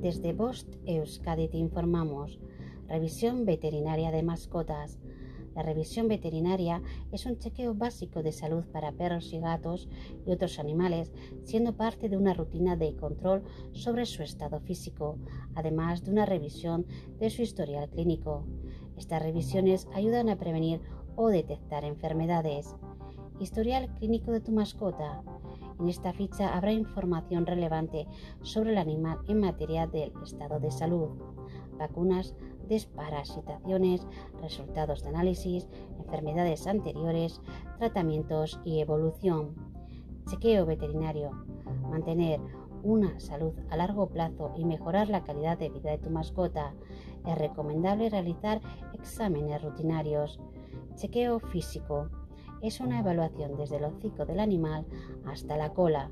Desde Bost Euskadi te informamos. Revisión veterinaria de mascotas. La revisión veterinaria es un chequeo básico de salud para perros y gatos y otros animales, siendo parte de una rutina de control sobre su estado físico, además de una revisión de su historial clínico. Estas revisiones ayudan a prevenir o detectar enfermedades. Historial clínico de tu mascota. En esta ficha habrá información relevante sobre el animal en materia del estado de salud, vacunas, desparasitaciones, resultados de análisis, enfermedades anteriores, tratamientos y evolución. Chequeo veterinario. Mantener una salud a largo plazo y mejorar la calidad de vida de tu mascota. Es recomendable realizar exámenes rutinarios. Chequeo físico es una evaluación desde el hocico del animal hasta la cola,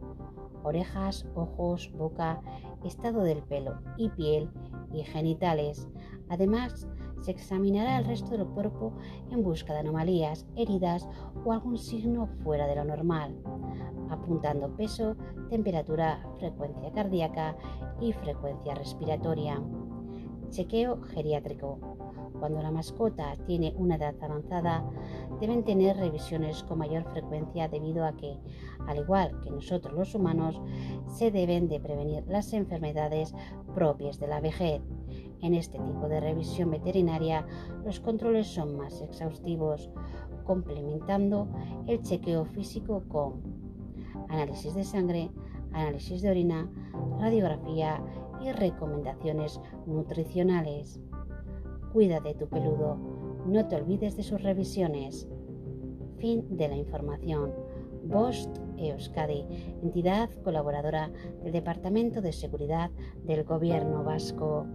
orejas, ojos, boca, estado del pelo y piel y genitales. Además, se examinará el resto del cuerpo en busca de anomalías, heridas o algún signo fuera de lo normal, apuntando peso, temperatura, frecuencia cardíaca y frecuencia respiratoria. Chequeo geriátrico. Cuando la mascota tiene una edad avanzada, deben tener revisiones con mayor frecuencia debido a que, al igual que nosotros los humanos, se deben de prevenir las enfermedades propias de la vejez. En este tipo de revisión veterinaria, los controles son más exhaustivos, complementando el chequeo físico con análisis de sangre, análisis de orina, radiografía y recomendaciones nutricionales. Cuida de tu peludo, no te olvides de sus revisiones. Fin de la información. Bost Euskadi, entidad colaboradora del Departamento de Seguridad del Gobierno Vasco.